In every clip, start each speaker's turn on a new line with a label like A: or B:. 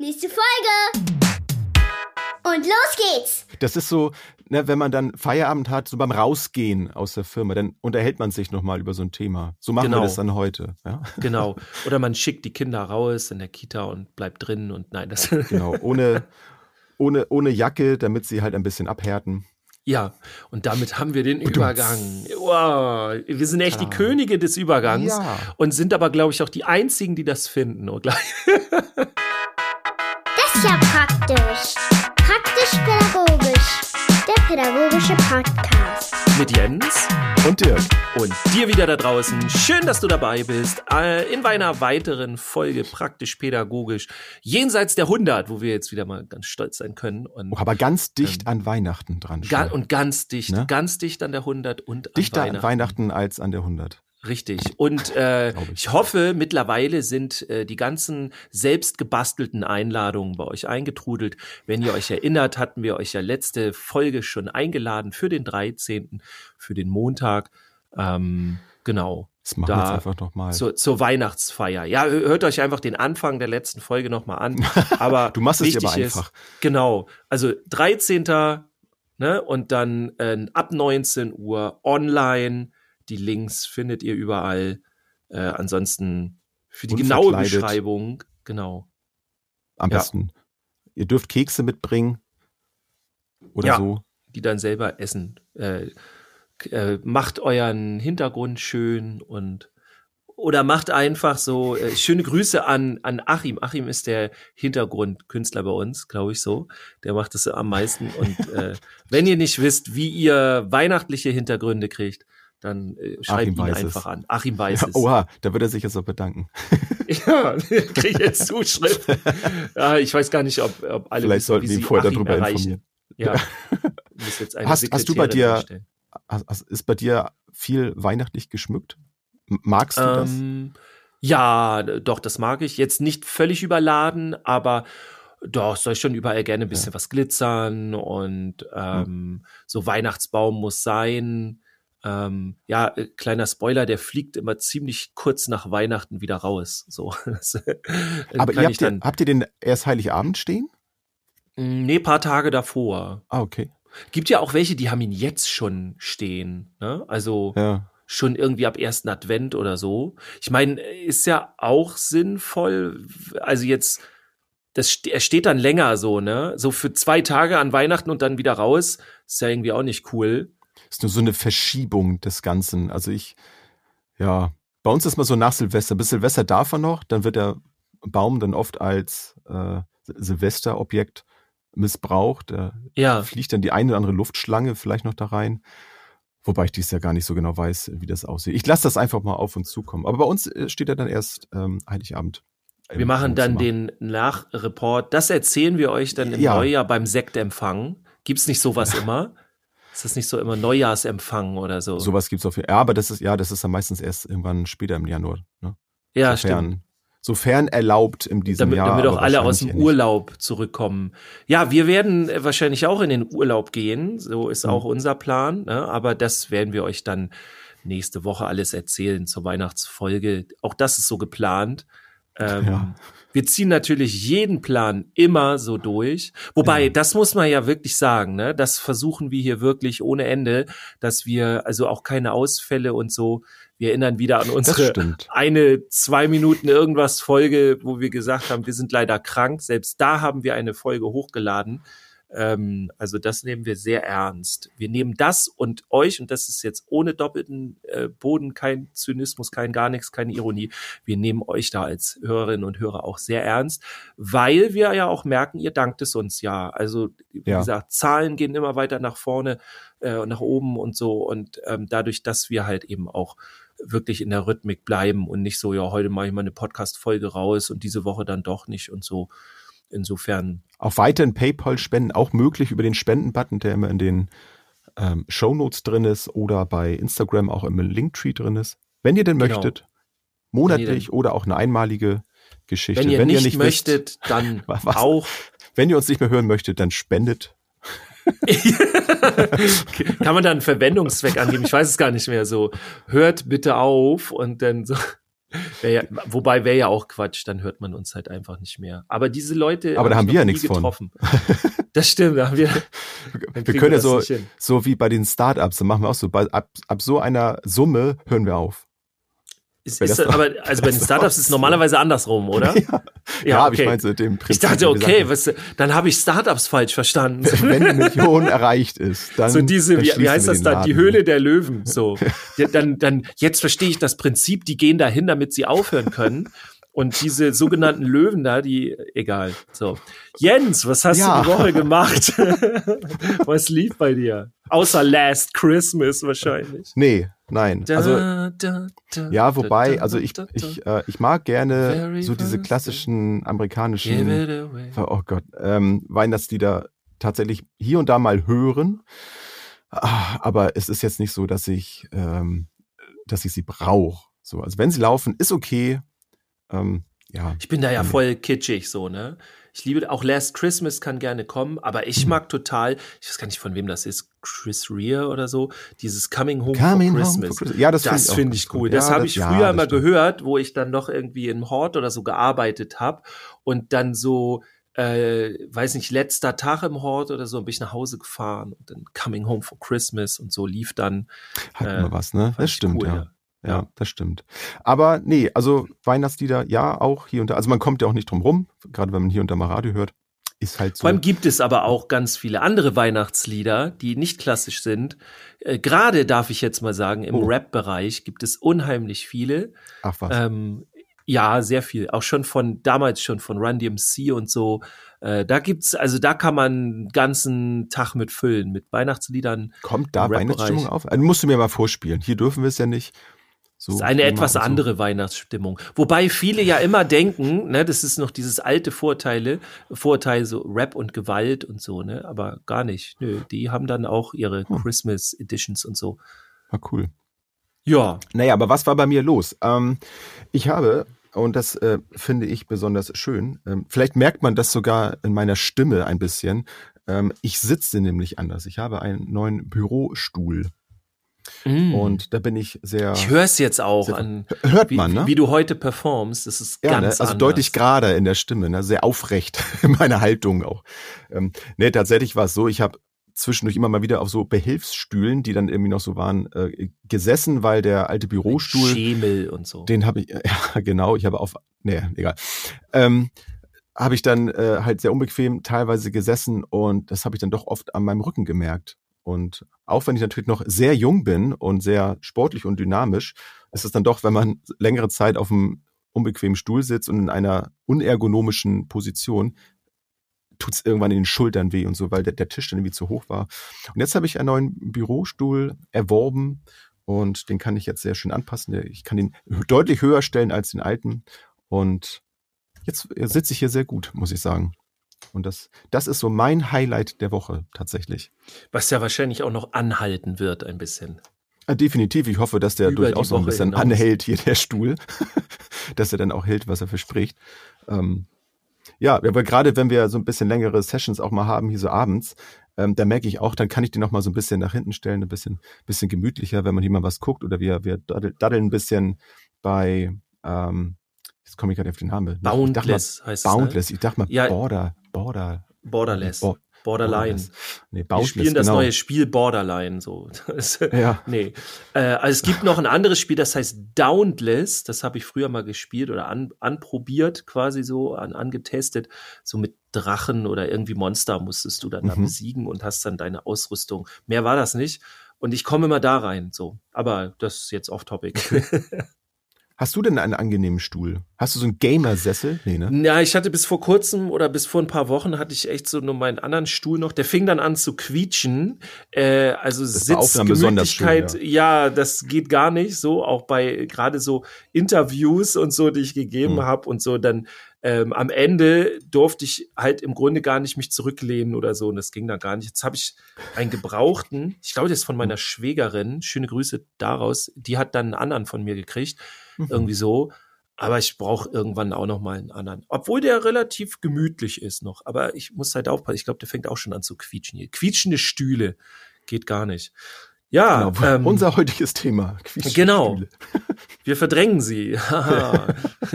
A: Nächste Folge. Und los geht's.
B: Das ist so, ne, wenn man dann Feierabend hat, so beim Rausgehen aus der Firma, dann unterhält man sich nochmal über so ein Thema. So machen
C: Genau.
B: wir das dann heute. Ja?
C: Genau. Oder man schickt die Kinder raus in der Kita und bleibt drin und nein, das.
B: Genau, ohne, ohne, ohne Jacke, damit sie halt ein bisschen abhärten.
C: Ja, und damit haben wir den Übergang. Wow, wir sind echt die. Könige des Übergangs
B: Ja.
C: und sind aber, glaube ich, auch die einzigen, die das finden. Und
A: ist ja praktisch. Praktisch-pädagogisch. Der pädagogische Podcast.
C: Mit Jens
B: Und Dirk.
C: und dir wieder da draußen. Schön, dass du dabei bist. Äh, In einer weiteren Folge praktisch-pädagogisch jenseits der 100, wo wir jetzt wieder mal ganz stolz sein können. Und,
B: Oh, aber ganz dicht an Weihnachten dran.
C: ga und ganz dicht,
B: Ne?
C: ganz dicht an der 100 und
B: Dichter
C: an
B: an
C: Weihnachten.
B: Weihnachten als an der 100.
C: Richtig. Und äh,
B: ich.
C: hoffe, mittlerweile sind äh, die ganzen selbst gebastelten Einladungen bei euch eingetrudelt. Wenn ihr euch erinnert, hatten wir euch ja letzte Folge schon eingeladen für den 13., für den Montag. Ähm, genau.
B: Das machen wir
C: Da-
B: jetzt einfach nochmal.
C: Zur, zur Weihnachtsfeier. Ja, hö- hört euch einfach den Anfang der letzten Folge nochmal an. Aber
B: Du machst es dir aber
C: ist,
B: einfach.
C: Genau. Also 13. Ne, und dann äh, ab 19 Uhr online. Die Links findet ihr überall. Äh, ansonsten für die genaue. Beschreibung, genau.
B: Am
C: Ja.
B: besten. Ihr dürft Kekse mitbringen. Oder
C: Ja.
B: so.
C: Die dann selber essen. Äh, äh, macht euren Hintergrund schön und oder macht einfach so äh, schöne Grüße an an Achim. Achim ist der Hintergrundkünstler bei uns, glaube ich so. Der macht das am meisten. Und äh, wenn ihr nicht wisst, wie ihr weihnachtliche Hintergründe kriegt, dann äh, schreibt
B: Achim
C: ihn
B: weiß es.
C: einfach an. Achim weiß
B: Ja,
C: es.
B: oha, da wird er sich jetzt auch bedanken.
C: Ja, krieg jetzt Zuschrift. ja, ich weiß gar nicht, ob, ob alle
B: Vielleicht
C: wissen,
B: sollten wir ihn vorher darüber
C: erreichen.
B: informieren.
C: Ja. Muss jetzt eine
B: Hast- hast du bei dir-. Hast- Ist bei dir viel weihnachtlich geschmückt? Magst du das?
C: Ähm, ja, d- doch, das mag ich. Jetzt nicht völlig überladen, aber doch, soll schon überall gerne ein bisschen was glitzern und ähm, so Weihnachtsbaum muss sein. Ähm, ja, äh, kleiner Spoiler, der fliegt immer ziemlich kurz nach Weihnachten wieder raus. So. Das, äh,
B: Aber ihr habt, ihr,
C: dann,
B: habt ihr den erst Heiligabend stehen?
C: Mm, nee, paar Tage davor.
B: Ah, okay.
C: Gibt ja auch welche, die haben ihn jetzt schon stehen. Ne? Also
B: Ja.
C: schon irgendwie ab ersten Advent oder so. Ich meine, ist ja auch sinnvoll, also jetzt, das, er steht dann länger so, ne? So für zwei Tage an Weihnachten und dann wieder raus, ist ja irgendwie auch nicht cool.
B: Ist nur so eine Verschiebung des Ganzen. Also ich, ja, bei uns ist mal so nach Silvester. Bis Silvester darf er noch, dann wird der Baum dann oft als äh, Sil- Silvesterobjekt missbraucht. Da
C: Ja,
B: fliegt dann die eine oder andere Luftschlange vielleicht noch da rein. Wobei ich dies ja gar nicht so genau weiß, wie das aussieht. Ich lasse das einfach mal auf uns zukommen. Aber bei uns äh, steht er dann erst ähm, Heiligabend.
C: wir machen dann den Nachreport. Das erzählen wir euch dann im
B: Ja.
C: Neujahr beim Sektempfang. Gibt's nicht sowas immer? Ist das nicht so immer Neujahrsempfang oder so?
B: Sowas gibt's auf jeden Ja, aber das ist, ja, das ist dann meistens erst irgendwann später im Januar. Ne?
C: ja,
B: sofern,
C: stimmt.
B: Sofern erlaubt in diesem
C: damit,
B: Jahr.
C: damit auch alle aus dem. Urlaub zurückkommen. Ja, wir werden äh, wahrscheinlich auch in den Urlaub gehen. So ist
B: Mhm.
C: auch unser Plan. Ne? Aber das werden wir euch dann nächste Woche alles erzählen zur Weihnachtsfolge. Auch das ist so geplant. Ähm,
B: Ja.
C: Wir ziehen natürlich jeden Plan immer so durch. Wobei,
B: Ja.
C: das muss man ja wirklich sagen, ne? Das versuchen wir hier wirklich ohne Ende, dass wir also auch keine Ausfälle und so. Wir erinnern wieder an unsere eine zwei Minuten irgendwas Folge, wo wir gesagt haben, wir sind leider krank. Selbst da haben wir eine Folge hochgeladen. Ähm, also das nehmen wir sehr ernst. Wir nehmen das und euch, und das ist jetzt ohne doppelten äh, Boden, kein Zynismus, kein gar nichts, keine Ironie. Wir nehmen euch da als Hörerinnen und Hörer auch sehr ernst, weil wir ja auch merken, ihr dankt es uns ja. Also wie
B: Ja.
C: gesagt, Zahlen gehen immer weiter nach vorne äh, und nach oben und so. Und ähm, dadurch, dass wir halt eben auch wirklich in der Rhythmik bleiben und nicht so, ja, heute mache ich mal eine Podcast-Folge raus und diese Woche dann doch nicht und so. Insofern,
B: Auch weiterhin PayPal-Spenden, auch möglich über den Spenden-Button, der immer in den ähm, Shownotes drin ist oder bei Instagram auch im Linktree drin ist. Wenn ihr denn
C: Genau.
B: möchtet,
C: Wenn
B: monatlich
C: ihr
B: oder auch eine einmalige Geschichte.
C: wenn ihr nicht,
B: wisst,
C: möchtet, dann
B: Was?
C: auch.
B: wenn ihr uns nicht mehr hören möchtet, dann spendet.
C: Kann man da einen Verwendungszweck angeben? Ich weiß es gar nicht mehr so. Hört bitte auf und dann so. Wär ja, wobei wäre ja auch Quatsch, dann hört man uns halt einfach nicht mehr. Aber diese Leute.
B: Aber da
C: hab
B: haben wir ja nichts von.
C: getroffen. Das stimmt, da haben wir.
B: Wir können ja so, so wie bei den Startups, dann machen wir auch so, bei, ab, ab so einer Summe hören wir auf.
C: Ist, ist, aber also bei den Startups ist es normalerweise andersrum, oder?
B: Ja, ja, aber ich meinte dem Prinzip.
C: Ich dachte, okay, was, dann habe ich Startups falsch verstanden.
B: wenn die Million erreicht ist, dann.
C: so diese, wie, wie heißt das dann? Die. Höhle der Löwen. So. Ja, dann, dann, jetzt verstehe ich das Prinzip, die gehen dahin, damit sie aufhören können. Und diese sogenannten Löwen da, die, egal. So. Jens, was hast
B: Ja.
C: du die Woche gemacht? was lief bei dir? Außer Last Christmas wahrscheinlich.
B: Nee, nein. Also,
C: Da, da, da,
B: ja, wobei, also ich, ich, äh, ich mag gerne
C: Very
B: so diese klassischen amerikanischen oh Gott, ähm, Weihnachtslieder tatsächlich hier und da mal hören. Ah, Aber es ist jetzt nicht so, dass ich, ähm, dass ich sie brauche. So, also wenn sie laufen, ist okay. Ähm, ja,
C: Ich bin da ja
B: Nee.
C: voll kitschig so, ne? Ich liebe auch Last Christmas kann gerne kommen, aber ich
B: Mhm.
C: mag total, ich weiß gar nicht von wem das ist, Chris Rea oder so, dieses Coming Home
B: Coming
C: for
B: Home
C: Christmas.
B: for Christmas. Ja, das,
C: Das finde
B: ganz
C: ich cool.
B: gut.
C: Das
B: Ja,
C: habe ich
B: ja,
C: früher immer
B: stimmt.
C: gehört, wo ich dann noch irgendwie im Hort oder so gearbeitet habe und dann so, äh, weiß nicht, letzter Tag im Hort oder so, bin ich nach Hause gefahren und dann Coming Home for Christmas und so lief dann.
B: Hat
C: äh,
B: immer was, ne? Das stimmt,
C: cool,
B: ja.
C: Ja.
B: Das stimmt. Aber nee, also Weihnachtslieder, ja, auch hier und da. Also man kommt ja auch nicht drum rum, gerade wenn man hier und da mal Radio hört. Ist halt so.
C: Vor allem gibt es aber auch ganz viele andere Weihnachtslieder, die nicht klassisch sind. Äh, Gerade darf ich jetzt mal sagen, im
B: Oh.
C: Rap-Bereich gibt es unheimlich viele.
B: Ach was.
C: Ähm, ja, sehr viel. Auch schon von damals schon von Run DMC und so. Äh, da gibt's, also da kann man einen ganzen Tag mit füllen, mit Weihnachtsliedern.
B: Kommt da. Weihnachtsstimmung auf? Also musst du mir mal vorspielen. Hier dürfen wir es ja nicht. So
C: Das ist eine etwas
B: so.
C: andere Weihnachtsstimmung. Wobei viele ja immer denken, ne, das ist noch dieses alte Vorteile, Vorteil so Rap und Gewalt und so, ne, aber gar nicht. Nö, die haben dann auch ihre
B: Hm.
C: Christmas Editions und so.
B: War cool.
C: Ja,
B: Naja, aber was war bei mir los? Ähm, ich habe, und das äh, finde ich besonders schön, ähm, vielleicht merkt man das sogar in meiner Stimme ein bisschen. Ähm, ich sitze nämlich anders. Ich habe einen neuen Bürostuhl
C: Mm.
B: und da bin ich sehr.
C: ich höre es jetzt auch an,
B: hört
C: wie,
B: man, ne?
C: wie du heute performst. Das ist
B: Ja, ne?
C: ganz
B: also
C: anders.
B: deutlich gerader in der Stimme, ne? sehr aufrecht in meiner Haltung auch. Ähm, nee, tatsächlich war es so, ich habe zwischendurch immer mal wieder auf so Behilfsstühlen, die dann irgendwie noch so waren, äh, gesessen, weil der alte Bürostuhl,
C: Schemel und so.
B: den habe ich, ja genau, ich habe auf, nee, egal, ähm, habe ich dann äh, halt sehr unbequem teilweise gesessen und das habe ich dann doch oft an meinem Rücken gemerkt. Und auch wenn ich natürlich noch sehr jung bin und sehr sportlich und dynamisch, ist es dann doch, wenn man längere Zeit auf einem unbequemen Stuhl sitzt und in einer unergonomischen Position, tut es irgendwann in den Schultern weh und so, weil der, der Tisch dann irgendwie zu hoch war. Und jetzt habe ich einen neuen Bürostuhl erworben und den kann ich jetzt sehr schön anpassen. Ich kann ihn deutlich höher stellen als den alten und jetzt sitze ich hier sehr gut, muss ich sagen. Und das, das ist so mein Highlight der Woche tatsächlich.
C: Was ja wahrscheinlich auch noch anhalten wird ein bisschen.
B: Äh, Definitiv. Ich hoffe, dass der
C: Über die
B: durchaus noch ein bisschen
C: hinaus.
B: anhält, hier der Stuhl. dass er dann auch hält, was er verspricht. Ähm, ja, aber gerade wenn wir so ein bisschen längere Sessions auch mal haben, hier so abends, ähm, da merke ich auch, dann kann ich den noch mal so ein bisschen nach hinten stellen, ein bisschen, bisschen gemütlicher, wenn man hier mal was guckt oder wir, wir daddel- daddeln ein bisschen bei, ähm, jetzt komme ich gerade auf den Namen. Ich dachte mal,
C: Boundless heißt es. Ne?
B: Boundless. Ich dachte mal
C: Ja.
B: Border, Border.
C: Borderless.
B: Bo-
C: Borderline.
B: Borderless. Nee,
C: Wir
B: Boundless,
C: spielen das
B: genau.
C: neue Spiel Borderline. So. Das-
B: Ja.
C: Nee. Äh, also es gibt noch ein anderes Spiel, das heißt Downless. Das habe ich früher mal gespielt oder an, anprobiert, quasi so, an, angetestet. So mit Drachen oder irgendwie Monster musstest du dann da
B: Mhm.
C: besiegen und hast dann deine Ausrüstung. Mehr war das nicht. Und ich komme immer da rein, so. Aber das ist jetzt off-topic.
B: Hast du denn einen angenehmen Stuhl? Hast du so einen Gamer-Sessel? Nee, ne?
C: Ja, ich hatte bis vor kurzem oder bis vor ein paar Wochen hatte ich echt so nur meinen anderen Stuhl noch. Der fing dann an zu quietschen. Äh, also
B: besonders schön,
C: Sitzgemütlichkeit, ja. das geht gar nicht so. Auch bei gerade so Interviews und so, die ich gegeben
B: Hm.
C: habe und so, dann ähm, am Ende durfte ich halt im Grunde gar nicht mich zurücklehnen oder so. Und das ging dann gar nicht. Jetzt habe ich einen gebrauchten, ich glaube, der ist von meiner Schwägerin. Schöne Grüße daraus. Die hat dann einen anderen von mir gekriegt
B: Mhm.
C: irgendwie so. Aber ich brauche irgendwann auch noch mal einen anderen. Obwohl der relativ gemütlich ist noch. Aber ich muss halt aufpassen. Ich glaube, der fängt auch schon an zu quietschen hier. Quietschende Stühle geht gar nicht. Ja,
B: Genau,
C: ähm,
B: unser heutiges Thema.
C: Genau.
B: Quietschstühle.
C: wir verdrängen sie.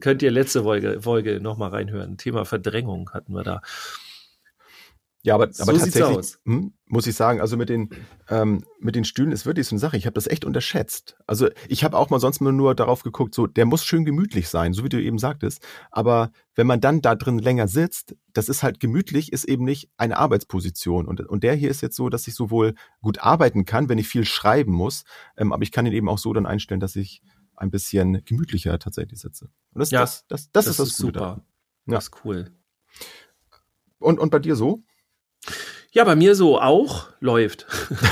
C: Könnt ihr letzte Folge, Folge nochmal reinhören. Thema Verdrängung hatten wir da.
B: Ja, aber,
C: So
B: aber tatsächlich
C: aus.
B: hm, muss ich sagen, also mit den ähm, mit den Stühlen ist wirklich so eine Sache. Ich habe das echt unterschätzt. Also ich habe auch mal sonst mal nur darauf geguckt, so der muss schön gemütlich sein, so wie du eben sagtest. Aber wenn man dann da drin länger sitzt, das ist halt gemütlich, ist eben nicht eine Arbeitsposition. Und und der hier ist jetzt so, dass ich sowohl gut arbeiten kann, wenn ich viel schreiben muss, ähm, aber ich kann ihn eben auch so dann einstellen, dass ich ein bisschen gemütlicher tatsächlich sitze. Und das,
C: Ja,
B: das, das, das, ist das Gute
C: super.
B: Ja.
C: Das ist cool.
B: Und und bei dir so?
C: Ja, bei mir so auch läuft.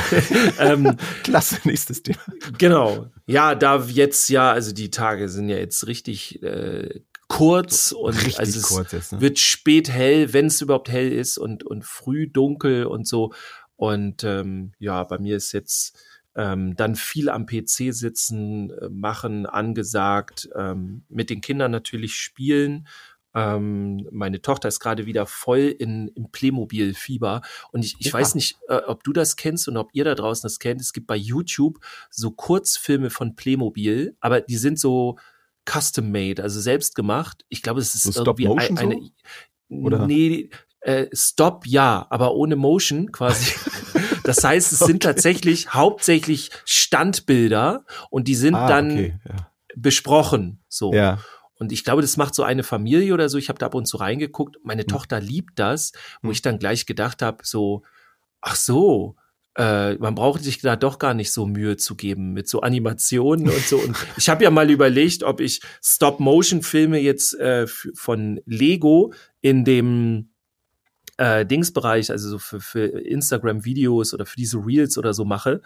C: ähm,
B: Klasse, nächstes Thema.
C: genau. Ja, da jetzt ja, also die Tage sind ja jetzt richtig äh, kurz und
B: Richtig
C: also es
B: kurz jetzt, ne?
C: wird spät hell, wenn es überhaupt hell ist und und früh dunkel und so. Und ähm, ja, bei mir ist jetzt ähm, dann viel am PC sitzen, äh, machen, angesagt, ähm, mit den Kindern natürlich spielen. Ähm, meine Tochter ist gerade wieder voll in, im Playmobil-Fieber. Und ich, ich
B: Ja.
C: weiß nicht, äh, ob du das kennst und ob ihr da draußen das kennt. Es gibt bei YouTube so Kurzfilme von Playmobil, aber die sind so custom made, also selbst gemacht. Ich glaube, es ist
B: So
C: irgendwie ein, eine.
B: so? Oder?
C: Nee, äh, Stop ja, aber ohne Motion quasi. Das heißt, es sind tatsächlich hauptsächlich Standbilder und die sind
B: Ah,
C: dann
B: okay, ja.
C: besprochen. So.
B: Ja.
C: Und ich glaube, das macht so eine Familie oder so. Ich habe da ab und zu reingeguckt. Meine Tochter liebt das, wo
B: Hm.
C: ich dann gleich gedacht habe, so, ach so, äh, man braucht sich da doch gar nicht so Mühe zu geben mit so Animationen und so. Und ich habe ja mal überlegt, ob ich Stop-Motion-Filme jetzt äh, von Lego in dem äh, Dingsbereich, also so für, für Instagram-Videos oder für diese Reels oder so mache.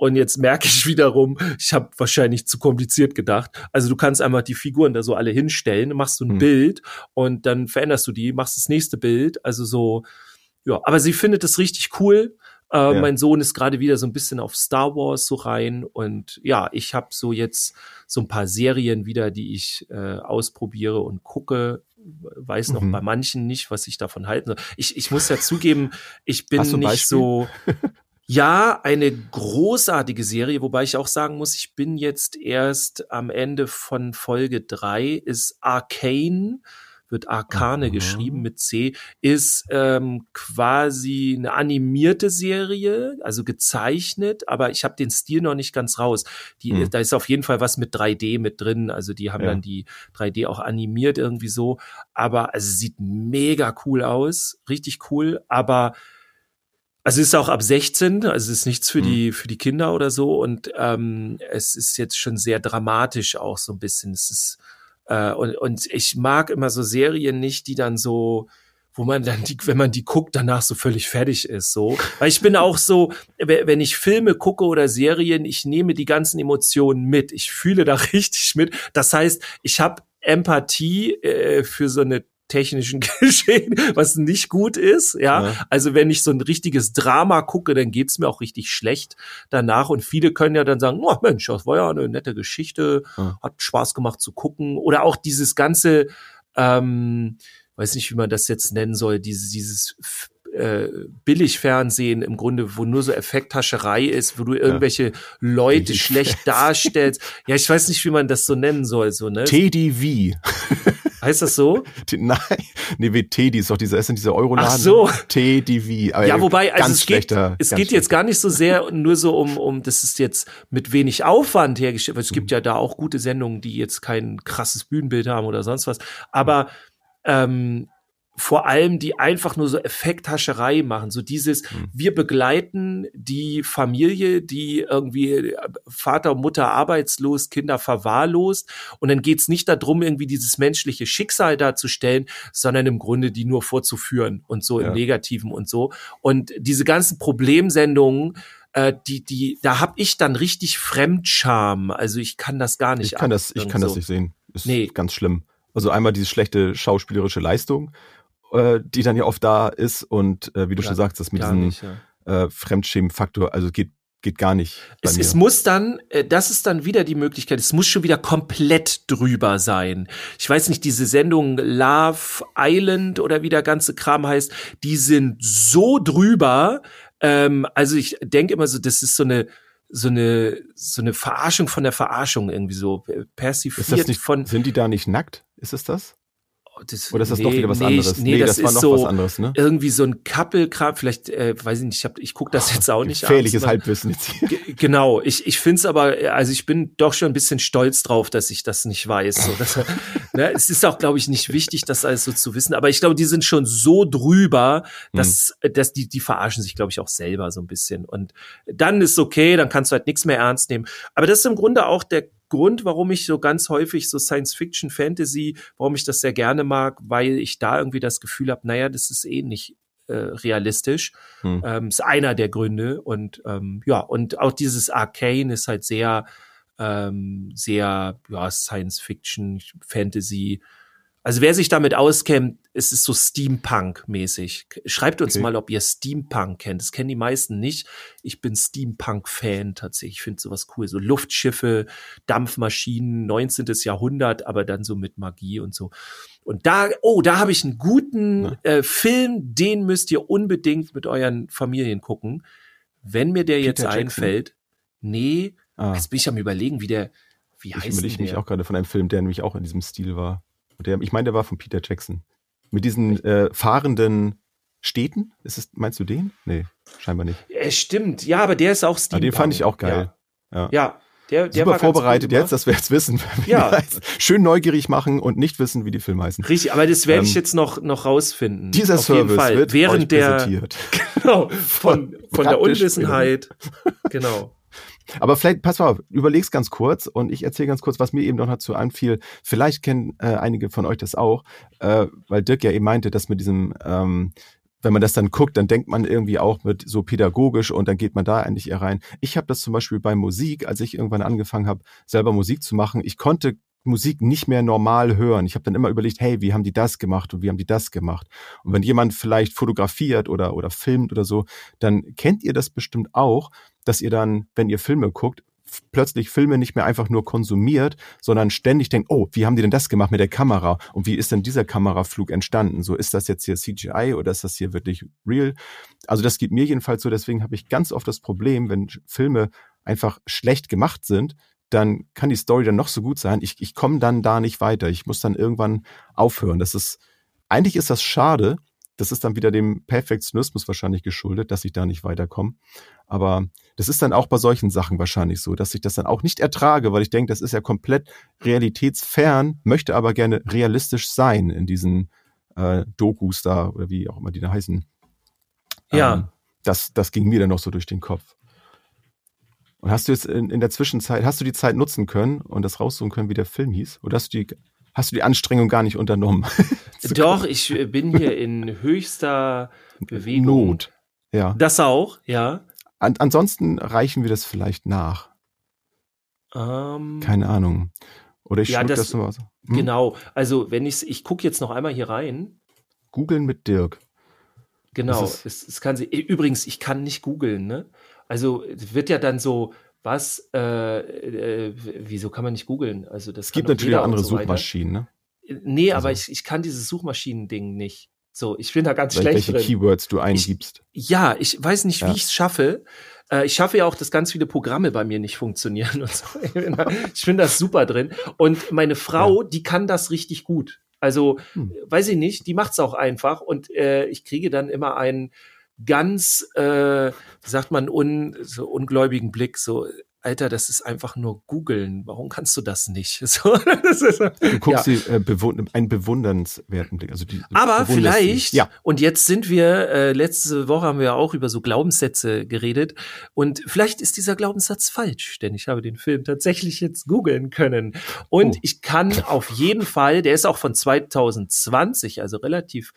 C: Und jetzt merke ich wiederum, ich habe wahrscheinlich zu kompliziert gedacht. Also du kannst einfach die Figuren da so alle hinstellen, machst du ein
B: Hm.
C: Bild und dann veränderst du die, machst das nächste Bild. Also so, ja, aber sie findet es richtig cool. Äh,
B: Ja.
C: Mein Sohn ist gerade wieder so ein bisschen auf Star Wars so rein und ja, ich habe so jetzt so ein paar Serien wieder, die ich äh, ausprobiere und gucke. Weiß noch
B: Mhm.
C: bei manchen nicht, was ich davon halten soll. Ich, ich muss ja zugeben, ich bin nicht
B: Beispiel?
C: so. Ja, eine großartige Serie, wobei ich auch sagen muss, ich bin jetzt erst am Ende von Folge drei ist Arcane, wird Arcane
B: Aha.
C: geschrieben mit C, ist ähm, quasi eine animierte Serie, also gezeichnet, aber ich habe den Stil noch nicht ganz raus. Die,
B: Hm.
C: Da ist auf jeden Fall was mit 3D mit drin, also die haben
B: Ja.
C: dann die 3D auch animiert irgendwie so, aber also sieht mega cool aus, richtig cool, aber also es ist auch ab 16, also es ist nichts für
B: Mhm.
C: die für die Kinder oder so und ähm, es ist jetzt schon sehr dramatisch auch so ein bisschen. Es ist äh, und und ich mag immer so Serien nicht, die dann so wo man dann die, wenn man die guckt, danach so völlig fertig ist, so. Weil ich bin auch so, we- wenn ich Filme gucke oder Serien, ich nehme die ganzen Emotionen mit. Ich fühle da richtig mit. Das heißt, ich habe Empathie äh, für so eine technischen Geschehen, was nicht gut ist, ja.
B: Ja.
C: Also wenn ich so ein richtiges Drama gucke, dann geht's mir auch richtig schlecht danach. Und viele können ja dann sagen, oh Mensch, das war ja eine nette Geschichte,
B: Ja.
C: hat Spaß gemacht zu gucken. Oder auch dieses ganze, ähm, weiß nicht, wie man das jetzt nennen soll, dieses, dieses äh, Billigfernsehen im Grunde, wo nur so Effekthascherei ist, wo du irgendwelche Leute
B: Billig-
C: schlecht darstellst. Ja, ich weiß nicht, wie man das so nennen soll, so, ne?
B: TDV.
C: Heißt das so?
B: T- Nein, nee, wie TD ist doch dieser, ist denn dieser Euroladen?
C: Ach so.
B: TDV. Aber
C: Ja, wobei, also es geht, es geht jetzt gar nicht so sehr nur so um, um, das ist jetzt mit wenig Aufwand hergestellt, weil es
B: Mhm.
C: gibt ja da auch gute Sendungen, die jetzt kein krasses Bühnenbild haben oder sonst was, aber ähm, vor allem die einfach nur so Effekthascherei machen, so dieses,
B: Mhm.
C: wir begleiten die Familie, die irgendwie äh, Vater und Mutter arbeitslos, Kinder verwahrlost und dann geht's nicht darum, irgendwie dieses menschliche Schicksal darzustellen, sondern im Grunde die nur vorzuführen und so
B: Ja.
C: im Negativen und so. Und diese ganzen Problemsendungen, äh, die, die, da hab ich dann richtig Fremdscham. Also ich kann das gar nicht.
B: Ich kann
C: ab,
B: das, ich kann das
C: so.
B: nicht sehen. Ist
C: Nee.
B: ganz schlimm. Also einmal diese schlechte schauspielerische Leistung, äh, die dann ja oft da ist und äh, wie du
C: Ja,
B: schon sagst, das mit diesem
C: nicht, ja.
B: äh, Fremdschämen-Faktor, also geht geht gar nicht.
C: Es, es muss dann, äh, das ist dann wieder die Möglichkeit, es muss schon wieder komplett drüber sein. Ich weiß nicht, diese Sendung Love Island oder wie der ganze Kram heißt, die sind so drüber, Ähm, also ich denke immer so, das ist so eine so eine so eine Verarschung von der Verarschung irgendwie so äh, persifliert
B: Ist das nicht,
C: von
B: sind die da nicht nackt? Ist es das?
C: Das,
B: Oder ist das doch wieder was
C: nee,
B: anderes?
C: Nee, das,
B: war
C: ist
B: noch
C: so
B: was anderes, ne?
C: irgendwie so ein Couple-Kram, vielleicht, äh, weiß ich nicht, ich, hab, ich gucke das jetzt auch nicht
B: Gefährliches
C: abends,
B: Halbwissen jetzt
C: Genau, ich, ich finde es aber, also ich bin doch schon ein bisschen stolz drauf, dass ich das nicht weiß. So, dass, ne, es ist auch, glaube ich, nicht wichtig, das alles so zu wissen, aber ich glaube, die sind schon so drüber, dass,
B: Hm.
C: dass die, die verarschen sich, glaube ich, auch selber so ein bisschen. Und dann ist okay, dann kannst du halt nichts mehr ernst nehmen. Aber das ist im Grunde auch der Grund, warum ich so ganz häufig so Science Fiction, Fantasy, warum ich das sehr gerne mag, weil ich da irgendwie das Gefühl habe, naja, das ist eh nicht äh, realistisch.
B: Hm.
C: Ähm, ist einer der Gründe. Und ähm, ja, und auch dieses Arcane ist halt sehr, ähm, sehr, ja, Science Fiction, Fantasy. Also wer sich damit auskennt, es ist so Steampunk-mäßig. Schreibt uns
B: Okay.
C: mal, ob ihr Steampunk kennt. Das kennen die meisten nicht. Ich bin Steampunk-Fan tatsächlich. Ich finde sowas cool. So Luftschiffe, Dampfmaschinen, 19. Jahrhundert, aber dann so mit Magie und so. Und da, oh, da habe ich einen guten äh, Film, den müsst ihr unbedingt mit euren Familien gucken. Wenn mir der
B: Peter
C: jetzt
B: Jackson?
C: einfällt, nee,
B: Ah,
C: jetzt bin ich am überlegen, wie der, wie
B: ich
C: heißt
B: überlege
C: denn
B: mich
C: der?
B: auch gerade von einem Film, der nämlich auch in diesem Stil war. Der, ich meine, der war von Peter Jackson. Mit diesen äh, fahrenden Städten? Ist es, meinst du den? Nee, scheinbar nicht.
C: Äh, stimmt, ja, aber der ist auch
B: Aber
C: Steampunk.
B: den fand ich auch geil.
C: Ja, ja der, der
B: Super vorbereitet
C: gut
B: jetzt, dass wir jetzt wissen,
C: Ja.
B: der. Schön neugierig machen und nicht wissen, wie die Filme heißen.
C: Richtig, aber das werde ich
B: Ähm,
C: jetzt noch, noch rausfinden.
B: Dieser
C: Auf jeden
B: Service
C: Fall.
B: wird
C: während der
B: präsentiert.
C: genau, von, von der
B: praktisch
C: Unwissenheit. genau.
B: Aber vielleicht, pass mal auf, überleg's ganz kurz und ich erzähle ganz kurz, was mir eben noch dazu anfiel. Vielleicht kennen äh, einige von euch das auch, äh, weil Dirk ja eben meinte, dass mit diesem, ähm, wenn man das dann guckt, dann denkt man irgendwie auch mit so pädagogisch und dann geht man da eigentlich eher rein. Ich habe das zum Beispiel bei Musik, als ich irgendwann angefangen habe, selber Musik zu machen, ich konnte Musik nicht mehr normal hören. Ich habe dann immer überlegt, hey, wie haben die das gemacht und wie haben die das gemacht? Und wenn jemand vielleicht fotografiert oder oder filmt oder so, dann kennt ihr das bestimmt auch, dass ihr dann, wenn ihr Filme guckt, plötzlich Filme nicht mehr einfach nur konsumiert, sondern ständig denkt, oh, wie haben die denn das gemacht mit der Kamera? Und wie ist denn dieser Kameraflug entstanden? So ist das jetzt hier CGI oder ist das hier wirklich real? Also das geht mir jedenfalls so, deswegen habe ich ganz oft das Problem, wenn Filme einfach schlecht gemacht sind, dann kann die Story dann noch so gut sein. Ich, ich komme dann da nicht weiter. Ich muss dann irgendwann aufhören. Das ist, eigentlich ist das schade. Das ist dann wieder dem Perfektionismus wahrscheinlich geschuldet, dass ich da nicht weiterkomme. Aber das ist dann auch bei solchen Sachen wahrscheinlich so, dass ich das dann auch nicht ertrage, weil ich denke, das ist ja komplett realitätsfern, möchte aber gerne realistisch sein in diesen äh, Dokus da oder wie auch immer die da heißen.
C: Ja.
B: Ähm, das, das ging mir dann noch so durch den Kopf. Und hast du jetzt in, in der Zwischenzeit, hast du die Zeit nutzen können und das raussuchen können, wie der Film hieß? Oder hast du die, hast du die Anstrengung gar nicht unternommen?
C: Doch, ich äh, bin hier in höchster Bewegung.
B: Not. Ja.
C: Das auch, ja.
B: An, ansonsten reichen wir das vielleicht nach.
C: Ähm,
B: Keine Ahnung. Oder ich
C: Ja, das-
B: das, nochmal so. Hm?
C: Genau. Also, wenn ich ich gucke jetzt noch einmal hier rein.
B: Googeln mit Dirk.
C: Genau.
B: Ist-
C: Es, es kann sie. Übrigens, ich kann nicht googeln, ne? Also, wird ja dann so, was, äh, äh, wieso kann man nicht googeln? Also, das
B: Es gibt natürlich andere
C: so.
B: Suchmaschinen, ne?
C: Nee, aber
B: Also-
C: ich, ich kann dieses Suchmaschinen-Ding nicht. So, ich bin da ganz
B: Wel-
C: schlecht
B: Welche
C: drin.
B: Keywords du eingibst.
C: Ja, ich weiß nicht, wie
B: Ja.
C: ich es schaffe. Äh, ich schaffe ja auch, dass ganz viele Programme bei mir nicht funktionieren und so. Ich bin da- Ich finde das super drin. Und meine Frau, die kann das richtig gut. Also,
B: Hm.
C: weiß ich nicht, die macht's auch einfach. Und äh, ich kriege dann immer einen ganz, äh, sagt man, un, so ungläubigen Blick, so, Alter, das ist einfach nur googeln. Warum kannst du das nicht? So, das ist,
B: Du guckst
C: ja.
B: sie äh, bewun einen bewundernswerten Blick. Also die,
C: Aber vielleicht,
B: Ja,
C: und jetzt sind wir, äh, letzte Woche haben wir auch über so Glaubenssätze geredet. Und vielleicht ist dieser Glaubenssatz falsch, denn ich habe den Film tatsächlich jetzt googeln können. Und
B: Oh.
C: ich kann auf jeden Fall, der ist auch von 2020, also relativ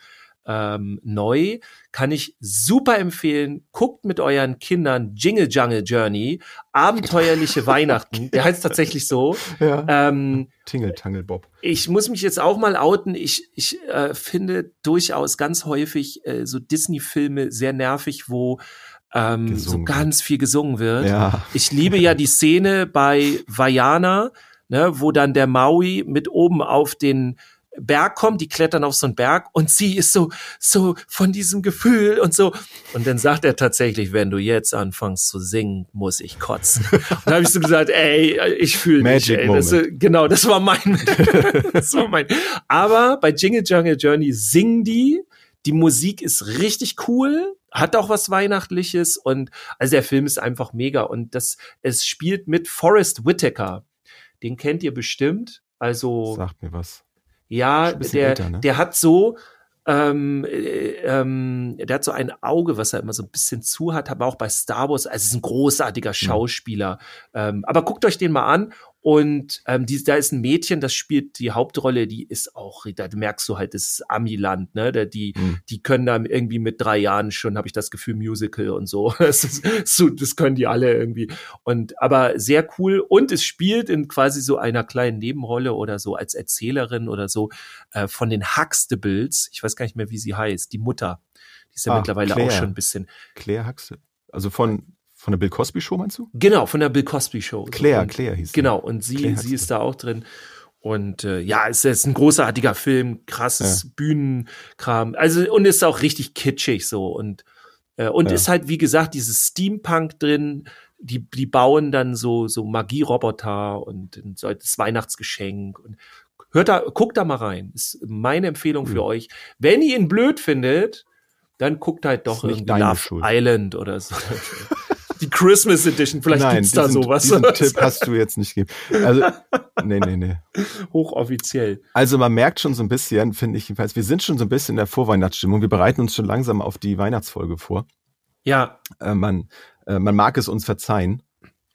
C: ähm, neu, kann ich super empfehlen. Guckt mit euren Kindern Jingle Jungle Journey, abenteuerliche Weihnachten. Der heißt tatsächlich so.
B: ja.
C: Ähm,
B: Tingle Tangle Bob.
C: ich muss mich jetzt auch mal outen. Ich, ich äh, finde durchaus ganz häufig äh, so Disney-Filme sehr nervig, wo ähm, so ganz viel gesungen wird.
B: Ja.
C: Ich liebe ja die Szene bei Vajana, ne, wo dann der Maui mit oben auf den Berg kommen, die klettern auf so einen Berg und sie ist so, so von diesem Gefühl und so. Und dann sagt er tatsächlich, wenn du jetzt anfängst zu singen, muss ich kotzen. Und dann habe ich so gesagt, ey, ich fühle dich. Ey. Das, genau, das war mein, das war mein. Aber bei Jingle Jungle Journey singen die, die Musik ist richtig cool, hat auch was Weihnachtliches und also der Film ist einfach mega und das, es spielt mit Forrest Whitaker. Den kennt ihr bestimmt. Also.
B: Sagt mir was.
C: Ja, der, älter, ne? der hat so, ähm, äh, ähm, der hat so ein Auge, was er immer so ein bisschen zu hat, aber auch bei Star Wars, also ist ein großartiger hm. Schauspieler. Mhm. Ähm, aber guckt euch den mal an und ähm, die, da ist ein Mädchen, das spielt die Hauptrolle, die ist auch, da merkst du halt, das ist Amiland, ne? Da, die, mhm. die können dann irgendwie mit drei Jahren schon, habe ich das Gefühl, Musical und so. Das, ist, so. das können die alle irgendwie. Und aber sehr cool. Und es spielt in quasi so einer kleinen Nebenrolle oder so als Erzählerin oder so äh, von den Huxtables. Ich weiß gar nicht mehr, wie sie heißt. Die Mutter. Die ist ja ah, mittlerweile Claire. auch schon ein bisschen.
B: Claire Huxtable. Also von von der Bill Cosby Show meinst du?
C: Genau, von der Bill Cosby Show.
B: Claire, und, Claire hieß sie.
C: Genau, und sie, Claire sie ist da auch drin. Und äh, ja, es ist ein großartiger Film, krasses ja. Bühnenkram. Also und ist auch richtig kitschig so und äh, und ja. ist halt wie gesagt dieses Steampunk drin. Die die bauen dann so so Magieroboter und so das Weihnachtsgeschenk und hört da guckt da mal rein. Ist meine Empfehlung mhm. für euch. Wenn ihr ihn blöd findet, dann guckt halt doch irgendwie Love Schuld. Island oder so. die Christmas Edition. Vielleicht Nein, gibt's da sowas.
B: Diesen Tipp hast du jetzt nicht gegeben. Also, nee, nee, nee.
C: Hochoffiziell.
B: Also man merkt schon so ein bisschen, finde ich jedenfalls, wir sind schon so ein bisschen in der Vorweihnachtsstimmung. Wir bereiten uns schon langsam auf die Weihnachtsfolge vor.
C: Ja.
B: Äh, man, äh, man mag es uns verzeihen.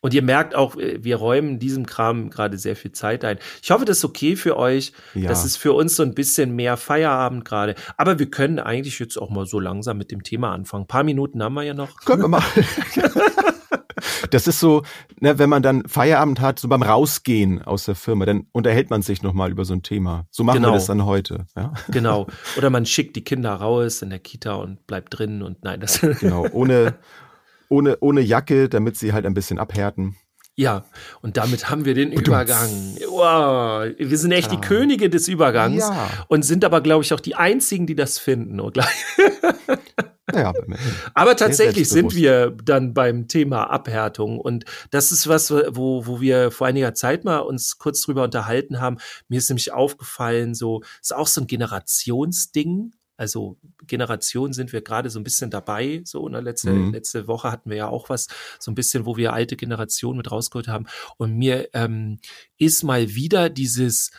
C: Und ihr merkt auch, äh, wir räumen diesem Kram gerade sehr viel Zeit ein. Ich hoffe, das ist okay für euch. Ja. Das ist für uns so ein bisschen mehr Feierabend gerade. Aber wir können eigentlich jetzt auch mal so langsam mit dem Thema anfangen. Ein paar Minuten haben wir ja noch.
B: Können wir mal. das ist so, ne, wenn man dann Feierabend hat, so beim Rausgehen aus der Firma, dann unterhält man sich nochmal über so ein Thema. So machen genau. wir das dann heute. Ja?
C: Genau. Oder man schickt die Kinder raus in der Kita und bleibt drin und nein, das.
B: Genau. Ohne, ohne, ohne Jacke, damit sie halt ein bisschen abhärten.
C: Ja, und damit haben wir den Übergang. Wow, wir sind echt die Könige des Übergangs ja. und sind aber, glaube ich, auch die einzigen, die das finden. Oh, ja, aber tatsächlich sind wir dann beim Thema Abhärtung und das ist was, wo, wo wir vor einiger Zeit mal uns kurz drüber unterhalten haben. Mir ist nämlich aufgefallen, so ist auch so ein Generationsding. Also Generation sind wir gerade so ein bisschen dabei. So, ne? letzte, mhm. letzte Woche hatten wir ja auch was, so ein bisschen, wo wir alte Generationen mit rausgeholt haben. Und mir ähm, ist mal wieder dieses,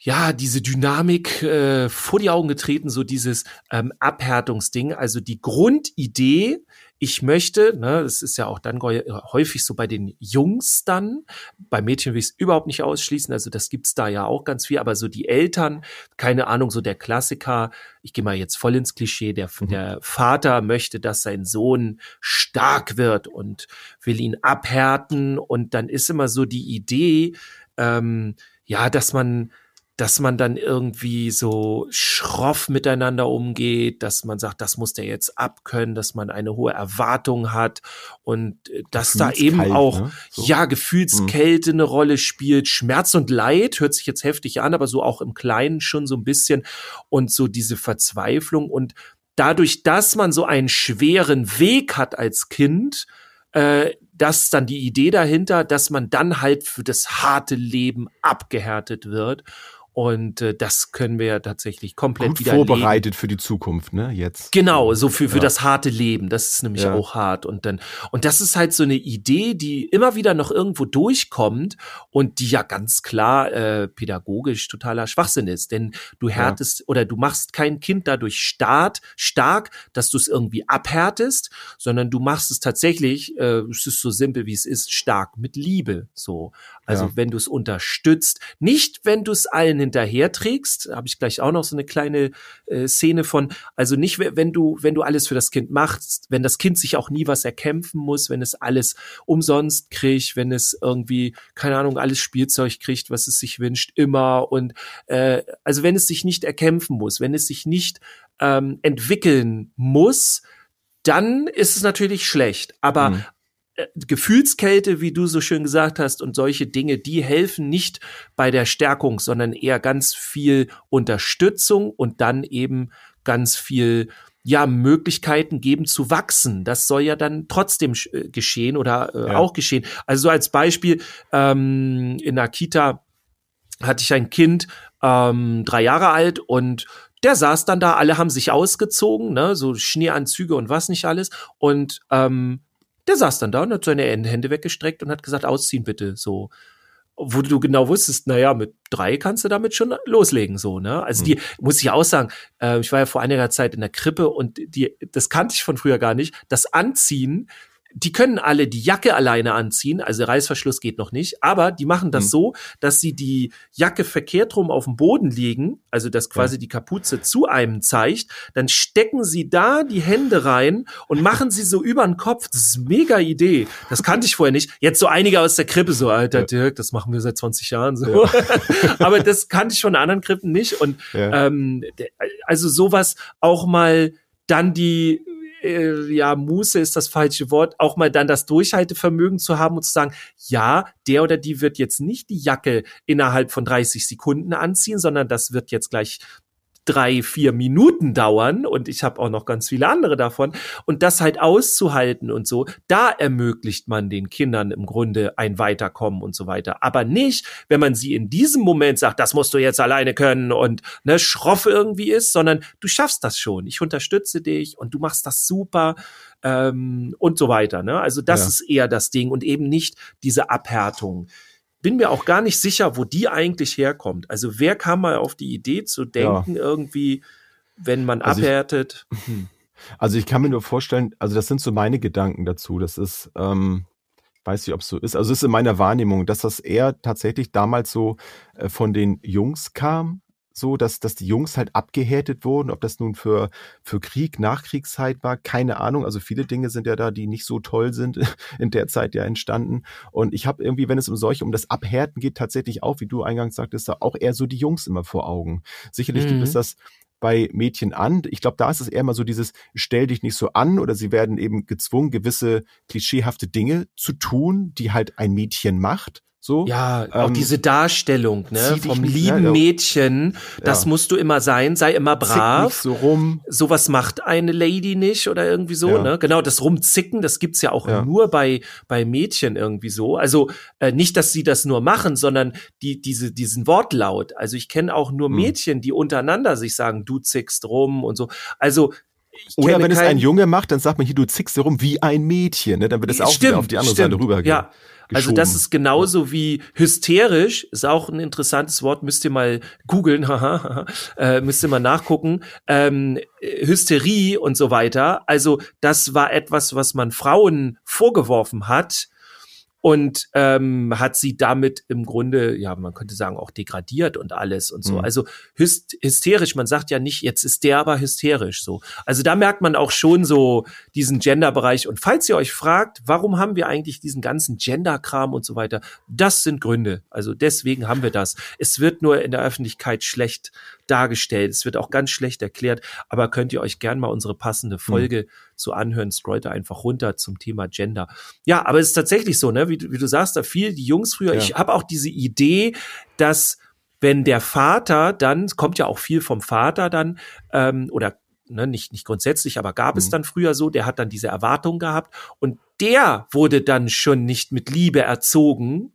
C: ja, diese Dynamik äh, vor die Augen getreten, so dieses ähm, Abhärtungsding. Also die Grundidee ich möchte, ne, das ist ja auch dann häufig so bei den Jungs dann, bei Mädchen will ich es überhaupt nicht ausschließen, also das gibt's da ja auch ganz viel, aber so die Eltern, keine Ahnung, so der Klassiker, ich gehe mal jetzt voll ins Klischee, der, mhm. der Vater möchte, dass sein Sohn stark wird und will ihn abhärten. Und dann ist immer so die Idee, ähm, ja, dass man dass man dann irgendwie so schroff miteinander umgeht, dass man sagt, das muss der jetzt abkönnen, dass man eine hohe Erwartung hat und äh, dass da eben auch, ne? so. ja, Gefühlskälte mhm. eine Rolle spielt, Schmerz und Leid, hört sich jetzt heftig an, aber so auch im Kleinen schon so ein bisschen und so diese Verzweiflung und dadurch, dass man so einen schweren Weg hat als Kind, äh, das ist dann die Idee dahinter, dass man dann halt für das harte Leben abgehärtet wird. Und äh, das können wir ja tatsächlich komplett Gut wieder
B: vorbereitet für die Zukunft, ne? Jetzt.
C: Genau, so für, für ja. das harte Leben. Das ist nämlich ja. auch hart. Und dann, und das ist halt so eine Idee, die immer wieder noch irgendwo durchkommt und die ja ganz klar äh, pädagogisch totaler Schwachsinn ist. Denn du härtest ja. oder du machst kein Kind dadurch start, stark, dass du es irgendwie abhärtest, sondern du machst es tatsächlich, äh, es ist so simpel wie es ist, stark mit Liebe. So. Also wenn du es unterstützt, nicht wenn du es allen hinterher trägst, habe ich gleich auch noch so eine kleine äh, Szene von, also nicht, wenn du, wenn du alles für das Kind machst, wenn das Kind sich auch nie was erkämpfen muss, wenn es alles umsonst kriegt, wenn es irgendwie, keine Ahnung, alles Spielzeug kriegt, was es sich wünscht, immer. Und äh, also wenn es sich nicht erkämpfen muss, wenn es sich nicht ähm, entwickeln muss, dann ist es natürlich schlecht. Aber mhm Gefühlskälte, wie du so schön gesagt hast, und solche Dinge, die helfen nicht bei der Stärkung, sondern eher ganz viel Unterstützung und dann eben ganz viel ja Möglichkeiten geben zu wachsen. Das soll ja dann trotzdem äh, geschehen oder äh, ja. auch geschehen. Also so als Beispiel ähm, in der Kita hatte ich ein Kind, ähm, drei Jahre alt und der saß dann da, alle haben sich ausgezogen, ne, so Schneeanzüge und was nicht alles. Und ähm, der saß dann da und hat seine Hände weggestreckt und hat gesagt, ausziehen bitte, so wo du genau wusstest, naja, mit drei kannst du damit schon loslegen, so, ne? Also die, mhm. muss ich auch sagen, äh, ich war ja vor einiger Zeit in der Krippe und die, das kannte ich von früher gar nicht. Das Anziehen, die können alle die Jacke alleine anziehen, also Reißverschluss geht noch nicht, aber die machen das mhm. so, dass sie die Jacke verkehrt rum auf dem Boden legen, also dass quasi ja. die Kapuze zu einem zeigt, dann stecken sie da die Hände rein und machen sie so über den Kopf. Das ist mega Idee. Das kannte ich vorher nicht. Jetzt so einige aus der Krippe so, alter ja. Dirk, das machen wir seit 20 Jahren so. Ja. aber das kannte ich von anderen Krippen nicht und ähm, also sowas auch mal dann die äh, ja, Muße ist das falsche Wort, auch mal dann das Durchhaltevermögen zu haben und zu sagen, ja, der oder die wird jetzt nicht die Jacke innerhalb von 30 Sekunden anziehen, sondern das wird jetzt gleich drei, vier Minuten dauern und ich habe auch noch ganz viele andere davon und das halt auszuhalten und so, da ermöglicht man den Kindern im Grunde ein Weiterkommen und so weiter. Aber nicht, wenn man sie in diesem Moment sagt, das musst du jetzt alleine können und ne, schroff irgendwie ist, sondern du schaffst das schon. Ich unterstütze dich und du machst das super ähm, und so weiter. Ne? Also das ja. ist eher das Ding und eben nicht diese Abhärtung bin mir auch gar nicht sicher, wo die eigentlich herkommt. Also wer kam mal auf die Idee zu denken, ja. irgendwie, wenn man also abhärtet?
B: Ich, also ich kann mir nur vorstellen, also das sind so meine Gedanken dazu. Das ist, ähm, weiß nicht, ob es so ist. Also es ist in meiner Wahrnehmung, dass das eher tatsächlich damals so äh, von den Jungs kam, so, dass, dass die Jungs halt abgehärtet wurden, ob das nun für, für Krieg, Nachkriegszeit war, keine Ahnung. Also viele Dinge sind ja da, die nicht so toll sind, in der Zeit ja entstanden. Und ich habe irgendwie, wenn es um solche, um das Abhärten geht, tatsächlich auch, wie du eingangs sagtest, da auch eher so die Jungs immer vor Augen. Sicherlich mhm. gibt es das bei Mädchen an. Ich glaube, da ist es eher mal so dieses, stell dich nicht so an oder sie werden eben gezwungen, gewisse klischeehafte Dinge zu tun, die halt ein Mädchen macht. So,
C: ja, auch ähm, diese Darstellung, ne, vom lieben ja, Mädchen, das ja. musst du immer sein, sei immer brav. Nicht
B: so rum.
C: Sowas macht eine Lady nicht oder irgendwie so, ja. ne? Genau, das Rumzicken, das gibt's ja auch nur bei bei Mädchen irgendwie so. Also äh, nicht, dass sie das nur machen, sondern die diese diesen Wortlaut. Also ich kenne auch nur hm. Mädchen, die untereinander sich sagen, du zickst rum und so. Also
B: oder wenn es ein Junge macht, dann sagt man hier, du zickst rum wie ein Mädchen, ne? Dann wird es auch
C: stimmt,
B: wieder auf die andere
C: stimmt,
B: Seite rübergehen.
C: Ja, also das ist genauso wie hysterisch, ist auch ein interessantes Wort, müsst ihr mal googeln, äh, müsst ihr mal nachgucken. Ähm, Hysterie und so weiter. Also das war etwas, was man Frauen vorgeworfen hat, und ähm, hat sie damit im Grunde, ja, man könnte sagen, auch degradiert und alles und so. Mhm. Also hyst hysterisch, man sagt ja nicht, jetzt ist der aber hysterisch so. Also da merkt man auch schon so diesen Gender-Bereich. Und falls ihr euch fragt, warum haben wir eigentlich diesen ganzen Gender-Kram und so weiter, das sind Gründe. Also deswegen haben wir das. Es wird nur in der Öffentlichkeit schlecht dargestellt. Es wird auch ganz schlecht erklärt. Aber könnt ihr euch gern mal unsere passende mhm. Folge mhm zu anhören. Scrollt da einfach runter zum Thema Gender. Ja, aber es ist tatsächlich so, ne? Wie, wie du sagst, da viel die Jungs früher. Ja. Ich habe auch diese Idee, dass wenn der Vater dann, kommt ja auch viel vom Vater dann, ähm, oder ne, nicht, nicht grundsätzlich, aber gab mhm. es dann früher so, der hat dann diese Erwartung gehabt und der wurde dann schon nicht mit Liebe erzogen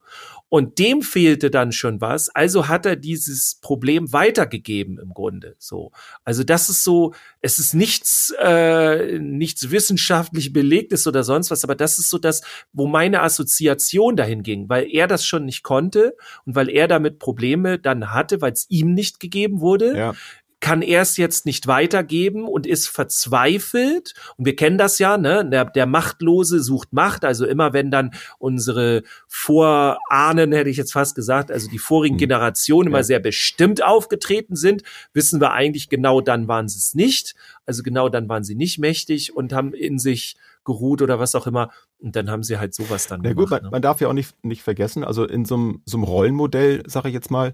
C: und dem fehlte dann schon was. Also hat er dieses Problem weitergegeben im Grunde. So, also das ist so. Es ist nichts, äh, nichts wissenschaftlich belegtes oder sonst was, aber das ist so das, wo meine Assoziation dahin ging, weil er das schon nicht konnte und weil er damit Probleme dann hatte, weil es ihm nicht gegeben wurde. Ja kann er es jetzt nicht weitergeben und ist verzweifelt. Und wir kennen das ja, ne? Der, der Machtlose sucht Macht. Also immer wenn dann unsere Vorahnen, hätte ich jetzt fast gesagt, also die vorigen hm. Generationen immer sehr bestimmt aufgetreten sind, wissen wir eigentlich genau dann waren sie es nicht. Also genau dann waren sie nicht mächtig und haben in sich geruht oder was auch immer. Und dann haben sie halt sowas dann
B: ja, gemacht. Gut, man, ne? man darf ja auch nicht, nicht vergessen, also in so einem, so einem Rollenmodell, sage ich jetzt mal,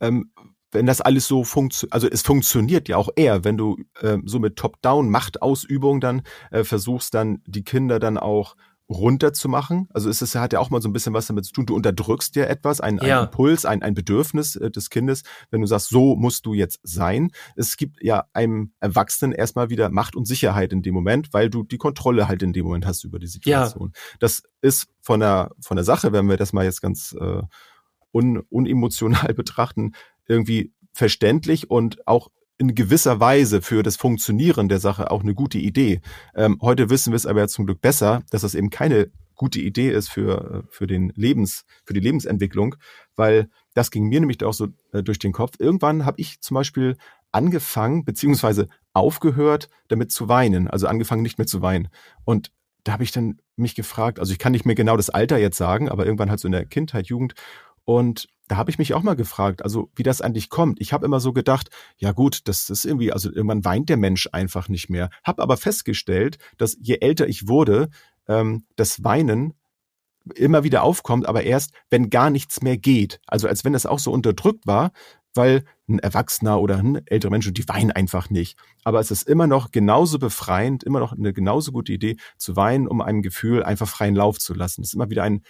B: ähm, wenn das alles so funktioniert, also es funktioniert ja auch eher, wenn du äh, so mit Top-Down-Machtausübung dann äh, versuchst, dann die Kinder dann auch runterzumachen. Also es ist, hat ja auch mal so ein bisschen was damit zu tun. Du unterdrückst dir etwas, ein,
C: Ja.
B: ein Impuls, ein, ein Bedürfnis äh, des Kindes, wenn du sagst, so musst du jetzt sein. Es gibt ja einem Erwachsenen erstmal wieder Macht und Sicherheit in dem Moment, weil du die Kontrolle halt in dem Moment hast über die Situation. Das ist von der, von der Sache, wenn wir das mal jetzt ganz äh, un, unemotional betrachten, irgendwie verständlich und auch in gewisser Weise für das Funktionieren der Sache auch eine gute Idee. Ähm, heute wissen wir es aber zum Glück besser, dass das eben keine gute Idee ist für, für den Lebens, für die Lebensentwicklung, weil das ging mir nämlich auch so äh, durch den Kopf. Irgendwann habe ich zum Beispiel angefangen, beziehungsweise aufgehört, damit zu weinen, also angefangen nicht mehr zu weinen. Und da habe ich dann mich gefragt, also ich kann nicht mehr genau das Alter jetzt sagen, aber irgendwann halt so in der Kindheit, Jugend. Und da habe ich mich auch mal gefragt, also wie das eigentlich kommt. Ich habe immer so gedacht, ja gut, das ist irgendwie, also irgendwann weint der Mensch einfach nicht mehr. Hab aber festgestellt, dass je älter ich wurde, ähm, das Weinen immer wieder aufkommt, aber erst, wenn gar nichts mehr geht. Also als wenn das auch so unterdrückt war, weil ein Erwachsener oder ein älterer Mensch, die weinen einfach nicht. Aber es ist immer noch genauso befreiend, immer noch eine genauso gute Idee zu weinen, um einem Gefühl einfach freien Lauf zu lassen. Es ist immer wieder ein,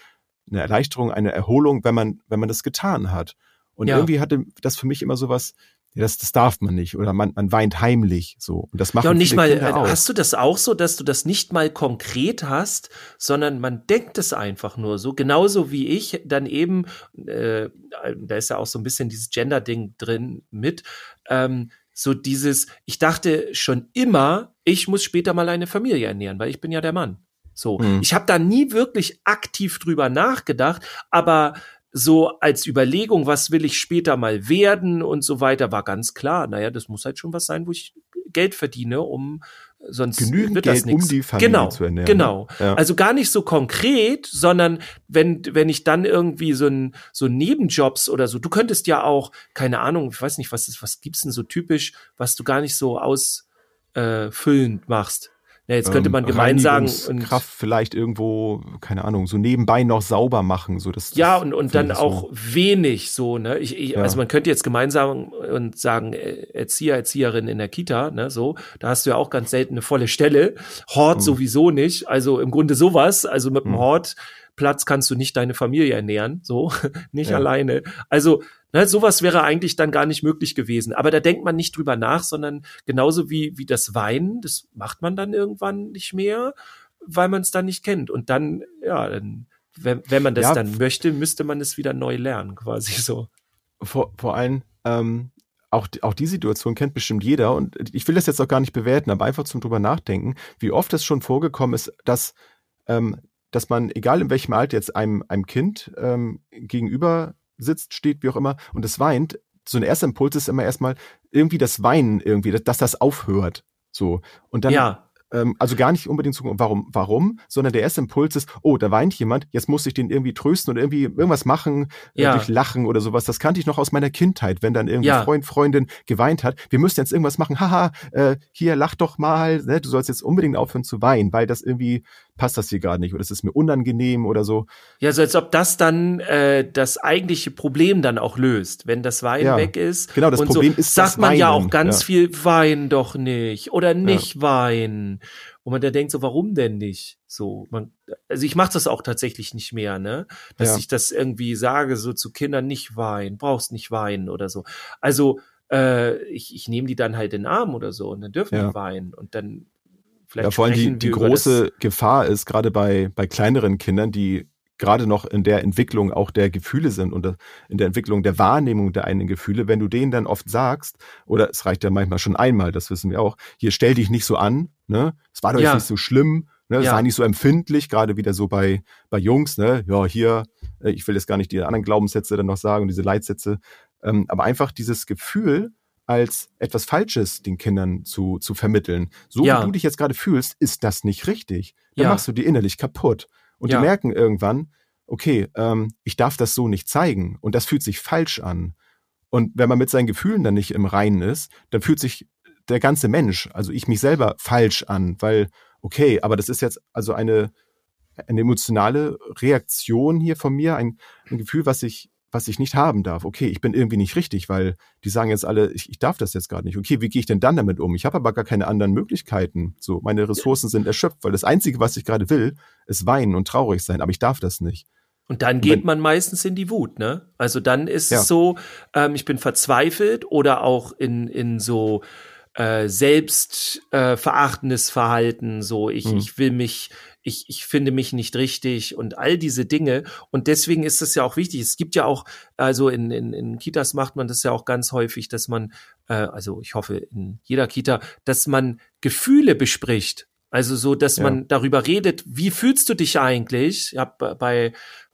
B: eine Erleichterung, eine Erholung, wenn man, wenn man das getan hat. Und
C: Ja.
B: irgendwie hatte das für mich immer sowas, ja, das, das darf man nicht. Oder man, man weint heimlich so. Und das machen
C: Ja, und nicht mal,
B: Kinder
C: äh,
B: auch.
C: hast du das auch so, dass du das nicht mal konkret hast, sondern man denkt es einfach nur so, genauso wie ich dann eben, äh, da ist ja auch so ein bisschen dieses Gender-Ding drin mit, ähm, so dieses, ich dachte schon immer, ich muss später mal eine Familie ernähren, weil ich bin ja der Mann. So,
B: Mhm.
C: ich habe da nie wirklich aktiv drüber nachgedacht, aber so als Überlegung, was will ich später mal werden und so weiter, war ganz klar. Naja, das muss halt schon was sein, wo ich Geld verdiene, um sonst
B: Genügend
C: wird das
B: Geld, um
C: nix.
B: die Familie
C: genau,
B: zu ernähren,
C: Genau.
B: ne? Ja.
C: Also gar nicht so konkret, sondern wenn, wenn ich dann irgendwie so ein, so Nebenjobs oder so, du könntest ja auch, keine Ahnung, ich weiß nicht, was ist, was gibt's denn so typisch, was du gar nicht so ausfüllend machst. Ja, jetzt könnte
B: Ähm,
C: man gemein sagen, und-
B: Kraft vielleicht irgendwo, keine Ahnung, so nebenbei noch sauber machen, so das.
C: Ja, und, und dann
B: so.
C: auch wenig so, ne? Ich, ich,
B: Ja.
C: Also man könnte jetzt gemeinsam und sagen, äh, Erzieher, Erzieherin in der Kita, ne? So, da hast du ja auch ganz selten eine volle Stelle. Hort
B: Mhm.
C: sowieso nicht. Also im Grunde sowas. Also mit dem
B: Mhm.
C: Hortplatz kannst du nicht deine Familie ernähren, so, nicht
B: Ja.
C: alleine. Also Ne, sowas wäre eigentlich dann gar nicht möglich gewesen. Aber da denkt man nicht drüber nach, sondern genauso wie, wie das Weinen, das macht man dann irgendwann nicht mehr, weil man es dann nicht kennt. Und dann, ja, dann, wenn, wenn man das
B: Ja,
C: dann möchte, müsste man es wieder neu lernen, quasi so.
B: vor, vor allem, ähm, auch, die- auch die Situation kennt bestimmt jeder und ich will das jetzt auch gar nicht bewerten, aber einfach zum drüber nachdenken, wie oft es schon vorgekommen ist, dass, ähm, dass man, egal in welchem Alter jetzt einem, einem Kind ähm, gegenüber sitzt, steht, wie auch immer, und es weint, so ein erster Impuls ist immer erstmal irgendwie das Weinen irgendwie, dass, dass das aufhört. So. Und dann
C: ja,
B: ähm, also gar nicht unbedingt zu warum, warum, sondern der erste Impuls ist, oh, da weint jemand, jetzt muss ich den irgendwie trösten oder irgendwie irgendwas machen,
C: Ja.
B: äh, durch Lachen oder sowas. Das kannte ich noch aus meiner Kindheit, wenn dann irgendwie
C: Ja.
B: Freund, Freundin geweint hat. Wir müssen jetzt irgendwas machen, haha, äh, hier, lach doch mal, ne? du sollst jetzt unbedingt aufhören zu weinen, weil das irgendwie passt das hier gerade nicht oder es ist mir unangenehm oder so.
C: ja, so als ob das dann äh, das eigentliche Problem dann auch löst, wenn das Wein
B: Ja.
C: weg ist.
B: Genau, das
C: und
B: Problem
C: so,
B: ist
C: sagt
B: das
C: man ja
B: Weinen,
C: auch ganz
B: ja.
C: viel, wein doch nicht oder nicht weinen. Und man da denkt so, warum denn nicht? So, man, also ich mache das auch tatsächlich nicht mehr, ne? Dass
B: Ja.
C: ich das irgendwie sage, so zu Kindern nicht weinen, brauchst nicht weinen oder so. Also äh, ich, ich nehme die dann halt in den Arm oder so und dann dürfen
B: Ja.
C: die weinen und dann vielleicht
B: Ja, vor allem die, die große Gefahr ist, gerade bei, bei kleineren Kindern, die gerade noch in der Entwicklung auch der Gefühle sind und in der Entwicklung der Wahrnehmung der eigenen Gefühle, wenn du denen dann oft sagst, oder es reicht ja manchmal schon einmal, das wissen wir auch, hier stell dich nicht so an, ne? Es war doch
C: Ja.
B: nicht so schlimm, ne? Es
C: Ja.
B: war nicht so empfindlich, gerade wieder so bei, bei Jungs, ne? Ja, hier, äh, ich will jetzt gar nicht die anderen Glaubenssätze dann noch sagen und diese Leitsätze, ähm, aber einfach dieses Gefühl, als etwas Falsches den Kindern zu, zu vermitteln. So
C: Ja.
B: wie du dich jetzt gerade fühlst, ist das nicht richtig. Dann
C: Ja.
B: machst du die innerlich kaputt. Und
C: Ja.
B: die merken irgendwann, okay, ähm, ich darf das so nicht zeigen. Und das fühlt sich falsch an. Und wenn man mit seinen Gefühlen dann nicht im Reinen ist, dann fühlt sich der ganze Mensch, also ich mich selber, falsch an, weil, okay, aber das ist jetzt also eine, eine emotionale Reaktion hier von mir, ein, ein Gefühl, was ich was ich nicht haben darf. Okay, ich bin irgendwie nicht richtig, weil die sagen jetzt alle, ich, ich darf das jetzt gerade nicht. Okay, wie gehe ich denn dann damit um? Ich habe aber gar keine anderen Möglichkeiten. So, meine Ressourcen sind erschöpft, weil das Einzige, was ich gerade will, ist weinen und traurig sein, aber ich darf das nicht.
C: Und dann geht man meistens in die Wut, ne? Also dann ist ja. es so, ähm, ich bin verzweifelt oder auch in, in so äh, selbstverachtendes äh, Verhalten, so ich, hm. ich will mich, ich, ich finde mich nicht richtig und all diese Dinge. Und deswegen ist es ja auch wichtig. Es gibt ja auch, also in, in, in Kitas macht man das ja auch ganz häufig, dass man, äh, also ich hoffe in jeder Kita, dass man Gefühle bespricht. Also so, dass ja. man darüber redet, wie fühlst du dich eigentlich? Ich habe bei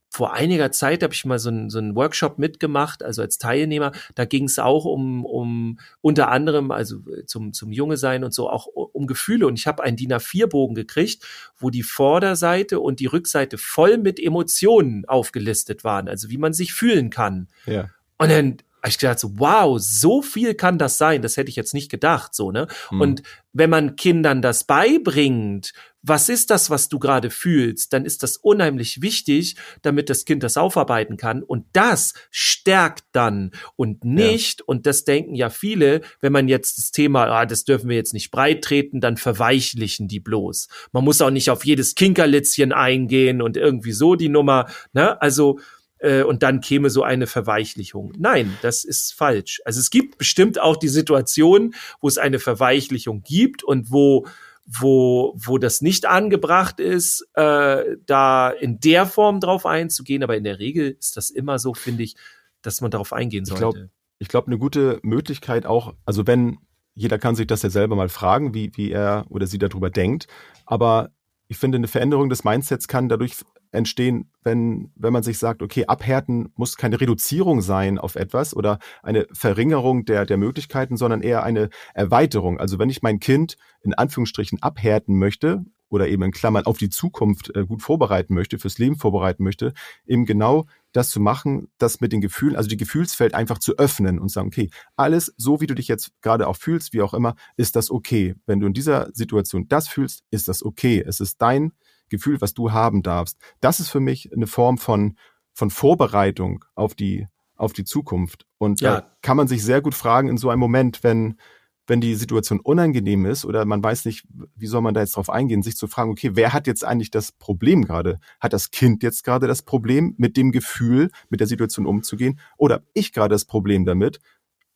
C: vor einiger Zeit habe ich mal so einen so einen Workshop mitgemacht, also als Teilnehmer. Da ging es auch um, um unter anderem, also zum, zum Junge sein und so, auch um Gefühle. Und ich habe einen DIN A4-Bogen gekriegt, wo die Vorderseite und die Rückseite voll mit Emotionen aufgelistet waren, also wie man sich fühlen kann.
B: Ja.
C: Und dann habe ich gedacht so, wow, so viel kann das sein. Das hätte ich jetzt nicht gedacht, so, ne? Hm. Und wenn man Kindern das beibringt, was ist das, was du gerade fühlst, dann ist das unheimlich wichtig, damit das Kind das aufarbeiten kann. Und das stärkt dann und nicht, ja. und das denken ja viele, wenn man jetzt das Thema, ah, das dürfen wir jetzt nicht breit treten, dann verweichlichen die bloß. Man muss auch nicht auf jedes Kinkerlitzchen eingehen und irgendwie so die Nummer, ne? Also, äh, und dann käme so eine Verweichlichung. Nein, das ist falsch. Also es gibt bestimmt auch die Situation, wo es eine Verweichlichung gibt und wo wo, wo das nicht angebracht ist, äh, da in der Form drauf einzugehen. Aber in der Regel ist das immer so, finde ich, dass man darauf eingehen sollte.
B: Ich glaube, ich glaube, eine gute Möglichkeit auch, also wenn jeder kann sich das ja selber mal fragen, wie, wie er oder sie darüber denkt. Aber ich finde, eine Veränderung des Mindsets kann dadurch entstehen, wenn, wenn man sich sagt, okay, abhärten muss keine Reduzierung sein auf etwas oder eine Verringerung der, der Möglichkeiten, sondern eher eine Erweiterung. Also wenn ich mein Kind in Anführungsstrichen abhärten möchte oder eben in Klammern auf die Zukunft äh, gut vorbereiten möchte, fürs Leben vorbereiten möchte, eben genau das zu machen, das mit den Gefühlen, also die Gefühlsfeld einfach zu öffnen und sagen, okay, alles so wie du dich jetzt gerade auch fühlst, wie auch immer, ist das okay. Wenn du in dieser Situation das fühlst, ist das okay. Es ist dein Gefühl, was du haben darfst. Das ist für mich eine Form von, von Vorbereitung auf die, auf die Zukunft. Und ja. da kann man sich sehr gut fragen in so einem Moment, wenn, wenn die Situation unangenehm ist oder man weiß nicht, wie soll man da jetzt drauf eingehen, sich zu fragen, okay, wer hat jetzt eigentlich das Problem gerade? Hat das Kind jetzt gerade das Problem, mit dem Gefühl, mit der Situation umzugehen? Oder ich gerade das Problem damit?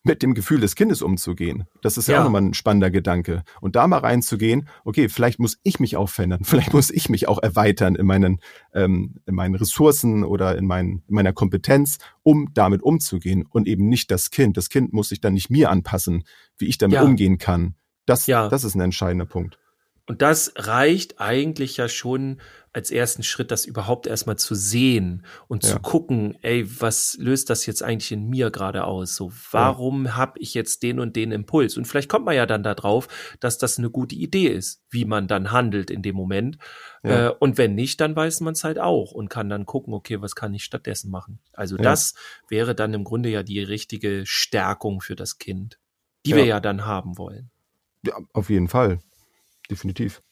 B: Mit dem Gefühl des Kindes umzugehen. Das ist ja, ja auch nochmal ein spannender Gedanke. Und da mal reinzugehen, okay, vielleicht muss ich mich auch verändern, vielleicht muss ich mich auch erweitern in meinen, ähm, in meinen Ressourcen oder in, mein, in meiner Kompetenz, um damit umzugehen und eben nicht das Kind. Das Kind muss sich dann nicht mir anpassen, wie ich damit ja. umgehen kann. Das, ja. das ist ein entscheidender Punkt.
C: Und das reicht eigentlich ja schon als ersten Schritt, das überhaupt erstmal zu sehen und ja. zu gucken, ey, was löst das jetzt eigentlich in mir gerade aus? So, warum ja. habe ich jetzt den und den Impuls? Und vielleicht kommt man ja dann darauf, dass das eine gute Idee ist, wie man dann handelt in dem Moment. Ja. Äh, und wenn nicht, dann weiß man es halt auch und kann dann gucken, okay, was kann ich stattdessen machen? Also das wäre dann im Grunde ja die richtige Stärkung für das Kind, die wir ja dann haben wollen.
B: Ja, auf jeden Fall definitiv.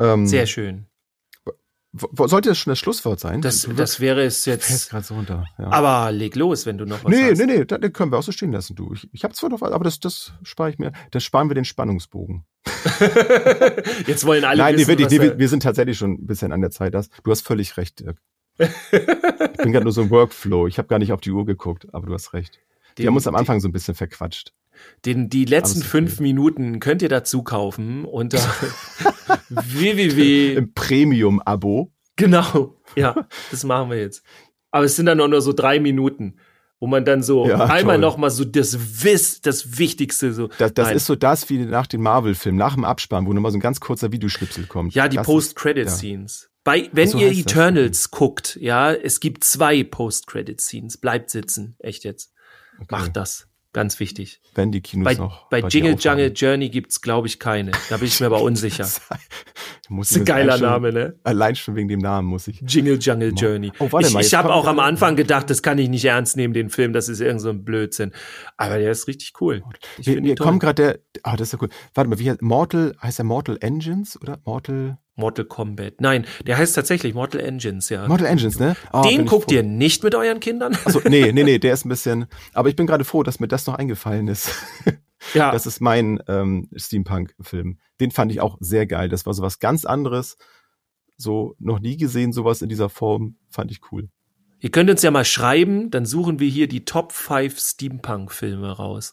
C: Ähm, Sehr schön.
B: Sollte das schon das Schlusswort sein?
C: Das, das wäre es jetzt.
B: gerade so runter.
C: Ja. Aber leg los, wenn du noch was
B: nee,
C: hast.
B: Nee, nee, nee, das können wir auch so stehen lassen, du. Ich, ich habe zwar noch was, aber das, das spare ich mir. Das sparen wir den Spannungsbogen.
C: jetzt wollen alle
B: Nein, wissen, nee, wirklich, nee, wir, wir, sind tatsächlich schon ein bisschen an der Zeit. Das, du hast völlig recht, Dirk. ich bin gerade nur so im Workflow. Ich habe gar nicht auf die Uhr geguckt, aber du hast recht. Die haben uns am Anfang so ein bisschen verquatscht.
C: Den, die letzten fünf. Minuten könnt ihr dazu kaufen unter www.
B: Im Premium-Abo.
C: Genau, ja, das machen wir jetzt. Aber es sind dann auch nur so drei Minuten, wo man dann so ja, einmal nochmal so das Wiss, das Wichtigste so.
B: Das, das ist so das wie nach den Marvel-Filmen, nach dem Abspann, wo nochmal so ein ganz kurzer Videoschnipsel kommt.
C: Ja, die Post-Credit-Scenes. Ja. Bei, wenn so ihr Eternals guckt, ja, es gibt zwei Post-Credit-Scenes. Bleibt sitzen, echt jetzt. Okay. Macht das. Ganz wichtig.
B: Wenn die Kinos
C: bei,
B: noch.
C: Bei, bei Jingle Jungle Journey gibt's, glaube ich, keine. Da bin ich mir aber unsicher. Das ist ein geiler
B: schon,
C: Name, ne?
B: Allein schon wegen dem Namen muss ich.
C: Jingle Jungle Journey.
B: Oh, warte
C: ich
B: mal,
C: ich habe auch am Anfang gedacht, das kann ich nicht ernst nehmen, den Film, das ist irgend so ein Blödsinn. Aber der ist richtig cool. Ich
B: Wir, wir kommen gerade der, ah, das ist ja cool. Warte mal, wie heißt Mortal, heißt er Mortal Engines oder Mortal,
C: Mortal Kombat. Nein, der heißt tatsächlich Mortal Engines, ja.
B: Mortal Engines, ne? Bin
C: den guckt ihr nicht mit euren Kindern?
B: Also, nee, nee, nee, der ist ein bisschen, aber ich bin gerade froh, dass mir das noch eingefallen ist.
C: Ja,
B: Das ist mein ähm, Steampunk-Film. Den fand ich auch sehr geil. Das war sowas ganz anderes. So noch nie gesehen, sowas in dieser Form. Fand ich cool.
C: ihr könnt uns ja mal schreiben, dann suchen wir hier die Top 5 Steampunk-Filme raus.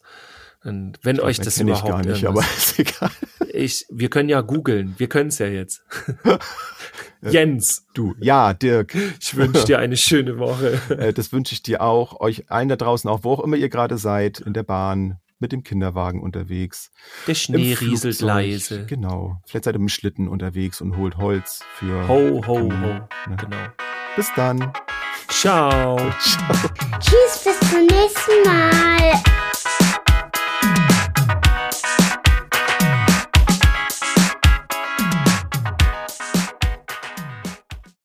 C: Und wenn euch das
B: kenn ich
C: überhaupt
B: gar nicht, aber ist egal.
C: ich, wir können ja googeln, wir können es ja jetzt. Jens,
B: Du, ja, Dirk.
C: ich wünsche dir eine schöne Woche.
B: Äh, das wünsche ich dir auch, euch allen da draußen, auch wo auch immer ihr gerade seid, in der Bahn, mit dem Kinderwagen unterwegs.
C: Der
B: im
C: Schnee rieselt leise.
B: Genau. Vielleicht seid ihr mit dem Schlitten unterwegs und holt Holz für.
C: Ho, ho, ho.
B: Ja.
C: Genau.
B: Bis dann.
C: Ciao.
A: Tschüss, bis zum nächsten Mal.